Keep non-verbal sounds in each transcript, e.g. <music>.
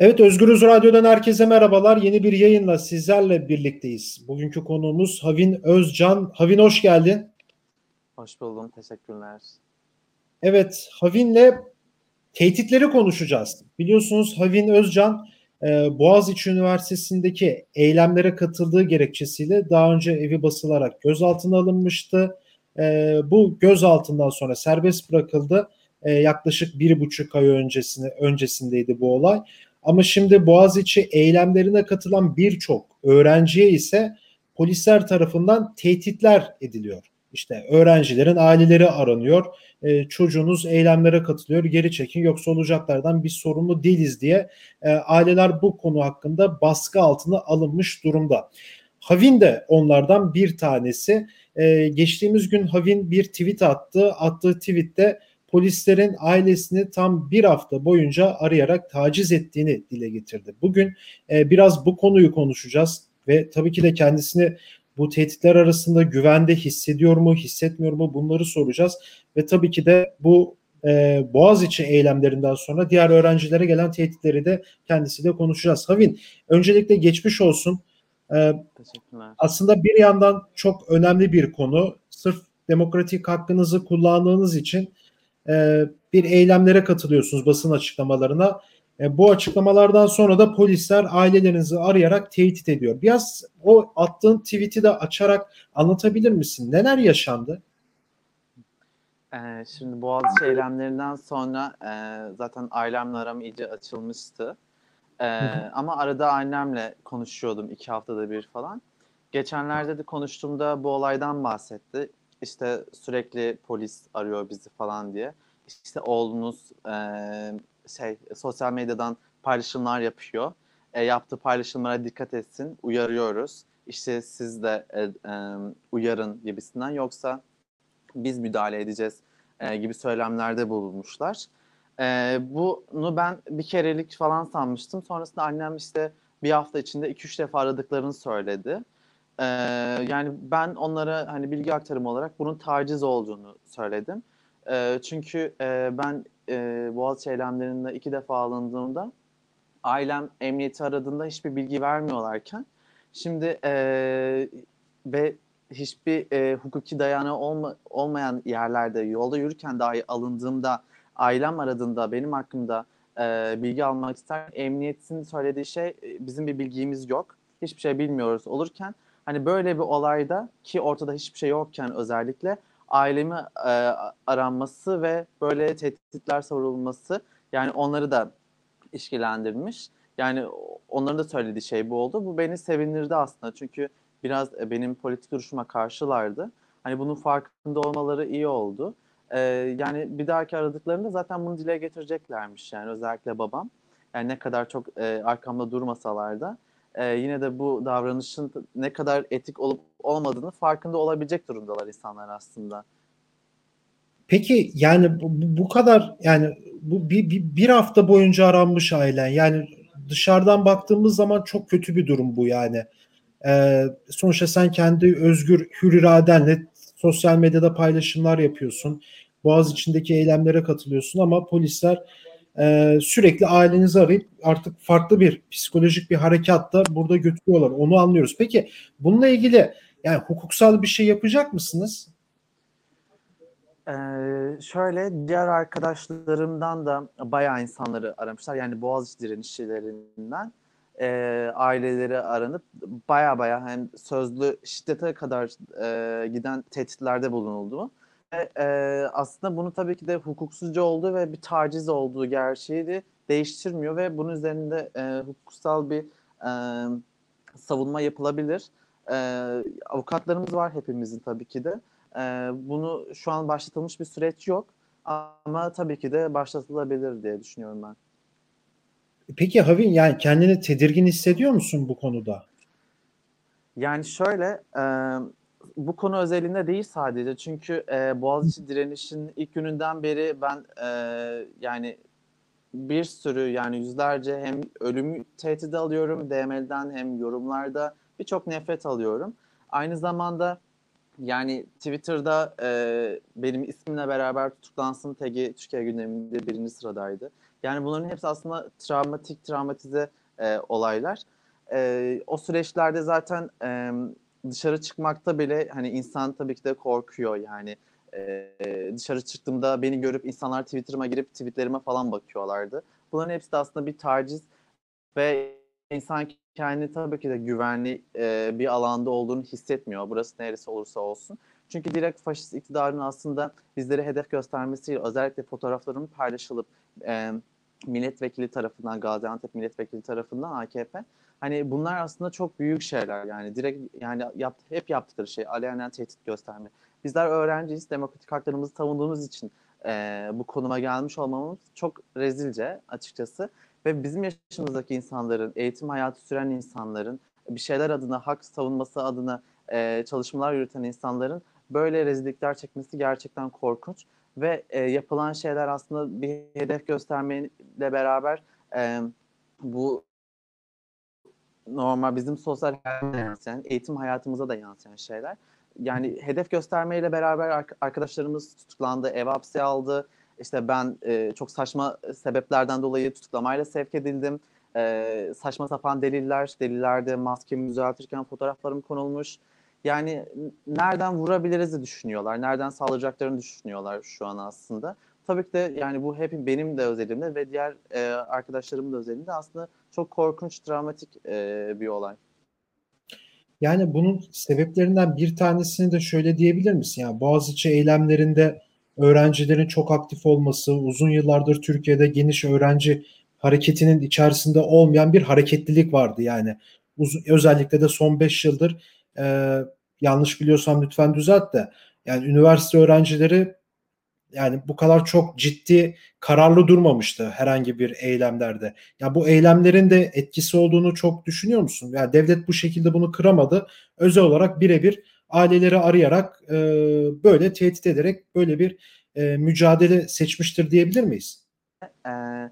Evet Özgürüz Radyo'dan herkese merhabalar. Yeni bir yayınla sizlerle birlikteyiz. Bugünkü konuğumuz Havin Özcan. Havin hoş geldin. Hoş buldum. Teşekkürler. Evet Havin'le tehditleri konuşacağız. Biliyorsunuz Havin Özcan e, Boğaziçi Üniversitesi'ndeki eylemlere katıldığı gerekçesiyle daha önce evi basılarak gözaltına alınmıştı. E, bu gözaltından sonra serbest bırakıldı. E, yaklaşık bir buçuk ay öncesine öncesindeydi bu olay. Ama şimdi Boğaziçi eylemlerine katılan birçok öğrenciye ise polisler tarafından tehditler ediliyor. İşte öğrencilerin aileleri aranıyor. E, çocuğunuz eylemlere katılıyor. Geri çekin yoksa olacaklardan biz sorumlu değiliz diye e, aileler bu konu hakkında baskı altına alınmış durumda. Havin de onlardan bir tanesi. E, geçtiğimiz gün Havin bir tweet attı. Attığı tweette polislerin ailesini tam bir hafta boyunca arayarak taciz ettiğini dile getirdi. Bugün e, biraz bu konuyu konuşacağız ve tabii ki de kendisini bu tehditler arasında güvende hissediyor mu, hissetmiyor mu bunları soracağız. Ve tabii ki de bu e, Boğaziçi eylemlerinden sonra diğer öğrencilere gelen tehditleri de kendisiyle konuşacağız. Havin, öncelikle geçmiş olsun. E, aslında bir yandan çok önemli bir konu. Sırf demokratik hakkınızı kullandığınız için e, bir eylemlere katılıyorsunuz basın açıklamalarına. E, bu açıklamalardan sonra da polisler ailelerinizi arayarak tehdit ediyor. Biraz o attığın tweet'i de açarak anlatabilir misin? Neler yaşandı? Ee, şimdi Boğaziçi eylemlerinden sonra e, zaten ailemle aram iyice açılmıştı. E, ama arada annemle konuşuyordum iki haftada bir falan. Geçenlerde de konuştuğumda bu olaydan bahsetti. İşte sürekli polis arıyor bizi falan diye. İşte oğlunuz e, şey sosyal medyadan paylaşımlar yapıyor. E, yaptığı paylaşımlara dikkat etsin, uyarıyoruz. İşte siz de e, e, uyarın gibisinden yoksa biz müdahale edeceğiz e, gibi söylemlerde bulunmuşlar. E, bunu ben bir kerelik falan sanmıştım. Sonrasında annem işte bir hafta içinde 2-3 defa aradıklarını söyledi. Ee, yani ben onlara hani bilgi aktarımı olarak bunun taciz olduğunu söyledim. Ee, çünkü e, ben e, Boğaziçi eylemlerinde iki defa alındığımda ailem emniyeti aradığında hiçbir bilgi vermiyorlarken şimdi e, ve hiçbir e, hukuki dayanağı olma, olmayan yerlerde yolda yürürken dahi alındığımda ailem aradığında benim hakkımda e, bilgi almak ister. Emniyetin söylediği şey e, bizim bir bilgimiz yok. Hiçbir şey bilmiyoruz. olurken Hani böyle bir olayda ki ortada hiçbir şey yokken özellikle ailemi e, aranması ve böyle tehditler savurulması yani onları da işkilendirmiş. Yani onların da söylediği şey bu oldu. Bu beni sevindirdi aslında. Çünkü biraz e, benim politik duruşuma karşılardı. Hani bunun farkında olmaları iyi oldu. Ee, yani bir dahaki aradıklarında zaten bunu dile getireceklermiş yani özellikle babam. Yani ne kadar çok e, arkamda durmasalar da e, yine de bu davranışın ne kadar etik olup olmadığını farkında olabilecek durumdalar insanlar aslında. Peki yani bu, bu kadar yani bu bir, bir, bir hafta boyunca aranmış ailen yani dışarıdan baktığımız zaman çok kötü bir durum bu yani. Ee, sonuçta sen kendi özgür hür iradenle sosyal medyada paylaşımlar yapıyorsun. Boğaz içindeki eylemlere katılıyorsun ama polisler e, sürekli ailenizi arayıp artık farklı bir psikolojik bir harekatta burada götürüyorlar. Onu anlıyoruz. Peki bununla ilgili yani hukuksal bir şey yapacak mısınız? Ee, şöyle diğer arkadaşlarımdan da bayağı insanları aramışlar. Yani Boğaziçi direnişçilerinden e, aileleri aranıp baya baya hem sözlü şiddete kadar e, giden tehditlerde bulunuldu e, aslında bunu tabii ki de hukuksuzca olduğu ve bir taciz olduğu gerçeği de değiştirmiyor ve bunun üzerinde e, hukuksal bir e, savunma yapılabilir. E, avukatlarımız var hepimizin tabii ki de. E, bunu şu an başlatılmış bir süreç yok ama tabii ki de başlatılabilir diye düşünüyorum ben. Peki Havin yani kendini tedirgin hissediyor musun bu konuda? Yani şöyle e, bu konu özelinde değil sadece. Çünkü e, Boğaziçi direnişin ilk gününden beri ben e, yani bir sürü yani yüzlerce hem ölüm tehdidi alıyorum DM'den hem yorumlarda birçok nefret alıyorum. Aynı zamanda yani Twitter'da e, benim ismimle beraber tutuklansın tagi Türkiye gündeminde birinci sıradaydı. Yani bunların hepsi aslında travmatik, travmatize e, olaylar. E, o süreçlerde zaten e, dışarı çıkmakta bile hani insan tabii ki de korkuyor yani. E, dışarı çıktığımda beni görüp insanlar Twitter'ıma girip tweetlerime falan bakıyorlardı. Bunların hepsi de aslında bir taciz ve insan kendi tabii ki de güvenli e, bir alanda olduğunu hissetmiyor. Burası neresi olursa olsun. Çünkü direkt faşist iktidarın aslında bizlere hedef göstermesiyle özellikle fotoğrafların paylaşılıp e, milletvekili tarafından Gaziantep milletvekili tarafından AKP hani bunlar aslında çok büyük şeyler yani. Direkt yani yap, hep yaptıkları şey alenen tehdit gösterme. Bizler öğrenciyiz demokratik haklarımızı savunduğumuz için e, bu konuma gelmiş olmamız çok rezilce açıkçası. Ve bizim yaşımızdaki insanların eğitim hayatı süren insanların bir şeyler adına hak savunması adına e, çalışmalar yürüten insanların böyle rezillikler çekmesi gerçekten korkunç ve e, yapılan şeyler aslında bir hedef göstermeyle beraber e, bu normal bizim sosyal hayatımıza yansıyan, eğitim hayatımıza da yansıyan şeyler. Yani hedef göstermeyle beraber arkadaşlarımız tutuklandı, ev hapsi aldı. İşte ben e, çok saçma sebeplerden dolayı tutuklamayla sevk edildim. E, saçma sapan deliller, delillerde maskemi düzeltirken fotoğraflarım konulmuş. Yani nereden vurabiliriz düşünüyorlar. Nereden saldıracaklarını düşünüyorlar şu an aslında. Tabii ki de yani bu hep benim de özelimde ve diğer e, arkadaşlarımın da özelinde aslında çok korkunç, dramatik e, bir olay. Yani bunun sebeplerinden bir tanesini de şöyle diyebilir misin? Yani Boğaziçi eylemlerinde öğrencilerin çok aktif olması, uzun yıllardır Türkiye'de geniş öğrenci hareketinin içerisinde olmayan bir hareketlilik vardı yani. Uz- özellikle de son 5 yıldır e, yanlış biliyorsam lütfen düzelt de yani üniversite öğrencileri yani bu kadar çok ciddi kararlı durmamıştı herhangi bir eylemlerde. Ya bu eylemlerin de etkisi olduğunu çok düşünüyor musun? Yani devlet bu şekilde bunu kıramadı. Özel olarak birebir aileleri arayarak e, böyle tehdit ederek böyle bir e, mücadele seçmiştir diyebilir miyiz? Ee,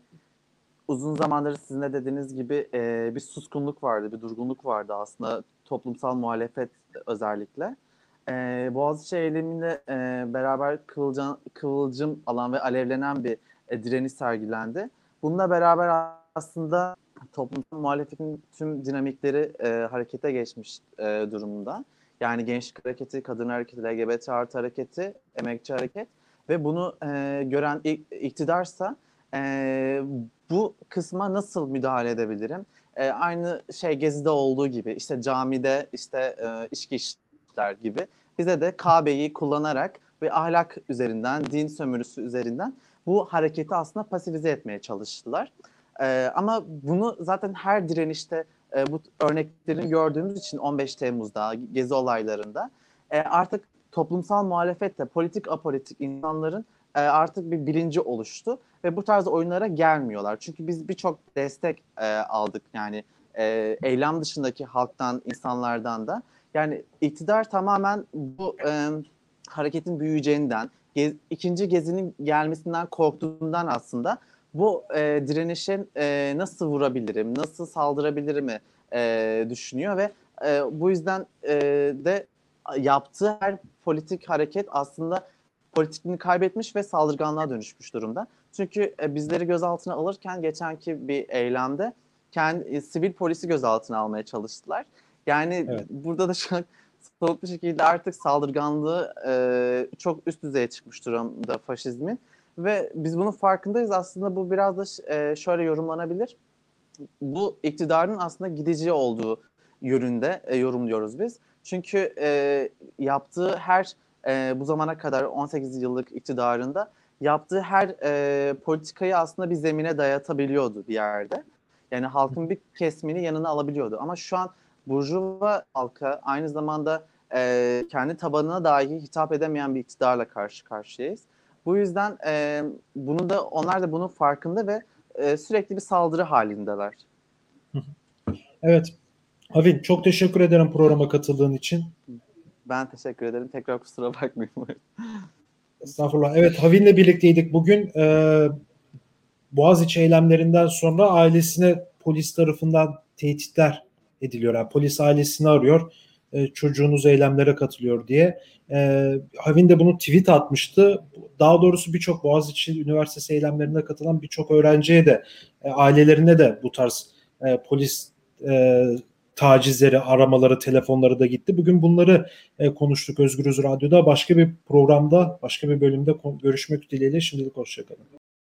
uzun zamandır sizin de dediğiniz gibi e, bir suskunluk vardı, bir durgunluk vardı aslında toplumsal muhalefet özellikle. E, Boğaziçi eyleminde e, beraber kıvılcım, kıvılcım alan ve alevlenen bir e, direniş sergilendi. Bununla beraber aslında toplumsal muhalefetin tüm dinamikleri e, harekete geçmiş e, durumda. Yani gençlik hareketi, kadın hareketi, LGBT artı hareketi, emekçi hareket ve bunu e, gören iktidarsa e, bu kısma nasıl müdahale edebilirim? E, aynı şey Gezi'de olduğu gibi işte camide işte e, içki işler gibi bize de Kabe'yi kullanarak ve ahlak üzerinden, din sömürüsü üzerinden bu hareketi aslında pasifize etmeye çalıştılar. E, ama bunu zaten her direnişte e, bu örneklerini gördüğümüz için 15 Temmuz'da, Gezi olaylarında e, artık toplumsal muhalefetle politik apolitik insanların e, artık bir bilinci oluştu ve bu tarz oyunlara gelmiyorlar. Çünkü biz birçok destek e, aldık yani e, eylem dışındaki halktan, insanlardan da. Yani iktidar tamamen bu e, hareketin büyüyeceğinden, gez, ikinci gezinin gelmesinden korktuğundan aslında bu e, direnişin e, nasıl vurabilirim, nasıl saldırabilirim e, düşünüyor ve e, bu yüzden e, de yaptığı her politik hareket aslında politikliğini kaybetmiş ve saldırganlığa dönüşmüş durumda. Çünkü e, bizleri gözaltına alırken geçenki bir eylemde kendi e, sivil polisi gözaltına almaya çalıştılar. Yani evet. burada da şu an somut bir şekilde artık saldırganlığı e, çok üst düzeye çıkmış durumda faşizmin. Ve biz bunun farkındayız. Aslında bu biraz da e, şöyle yorumlanabilir. Bu iktidarın aslında gidici olduğu yönünde e, yorumluyoruz biz. Çünkü e, yaptığı her e, bu zamana kadar 18 yıllık iktidarında yaptığı her e, politikayı aslında bir zemine dayatabiliyordu bir yerde. Yani halkın bir kesmini yanına alabiliyordu. Ama şu an Burjuva halka aynı zamanda e, kendi tabanına dahi hitap edemeyen bir iktidarla karşı karşıyayız. Bu yüzden e, bunu da onlar da bunun farkında ve e, sürekli bir saldırı halindeler. Evet. Havin çok teşekkür ederim programa katıldığın için. Ben teşekkür ederim. Tekrar kusura bakmayın. <laughs> Estağfurullah. Evet Havin'le birlikteydik bugün. Ee, Boğaziçi eylemlerinden sonra ailesine polis tarafından tehditler ediliyor. Yani polis ailesini arıyor. e, çocuğunuz eylemlere katılıyor diye. E, Havin de bunu tweet atmıştı. Daha doğrusu birçok Boğaziçi Üniversitesi eylemlerine katılan birçok öğrenciye de e, ailelerine de bu tarz e, polis e, tacizleri, aramaları, telefonları da gitti. Bugün bunları e, konuştuk Özgürüz Radyo'da. Başka bir programda, başka bir bölümde görüşmek dileğiyle şimdilik hoşçakalın.